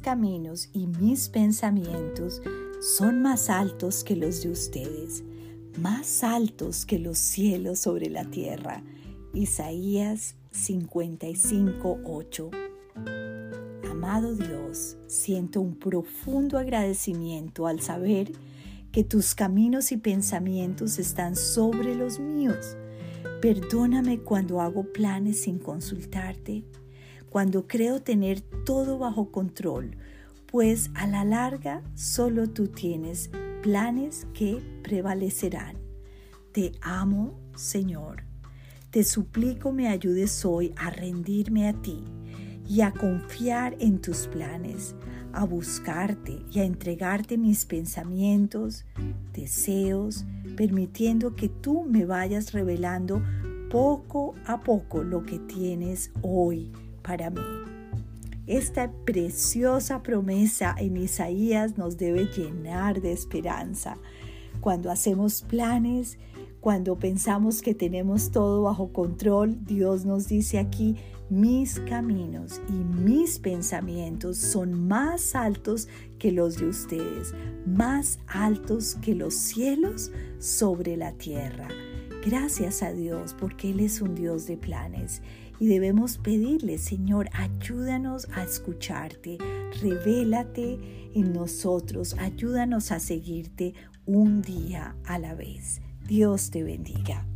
caminos y mis pensamientos son más altos que los de ustedes, más altos que los cielos sobre la tierra. Isaías 55:8. Amado Dios, siento un profundo agradecimiento al saber que tus caminos y pensamientos están sobre los míos. Perdóname cuando hago planes sin consultarte, cuando creo tener todo bajo control, pues a la larga solo tú tienes planes que prevalecerán. Te amo, Señor. Te suplico me ayudes hoy a rendirme a ti y a confiar en tus planes, a buscarte y a entregarte mis pensamientos, deseos, permitiendo que tú me vayas revelando poco a poco lo que tienes hoy para mí. Esta preciosa promesa en Isaías nos debe llenar de esperanza. Cuando hacemos planes, cuando pensamos que tenemos todo bajo control, Dios nos dice aquí, mis caminos y mis pensamientos son más altos que los de ustedes, más altos que los cielos sobre la tierra. Gracias a Dios porque Él es un Dios de planes y debemos pedirle, Señor, ayúdanos a escucharte, revélate en nosotros, ayúdanos a seguirte un día a la vez. Dios te bendiga.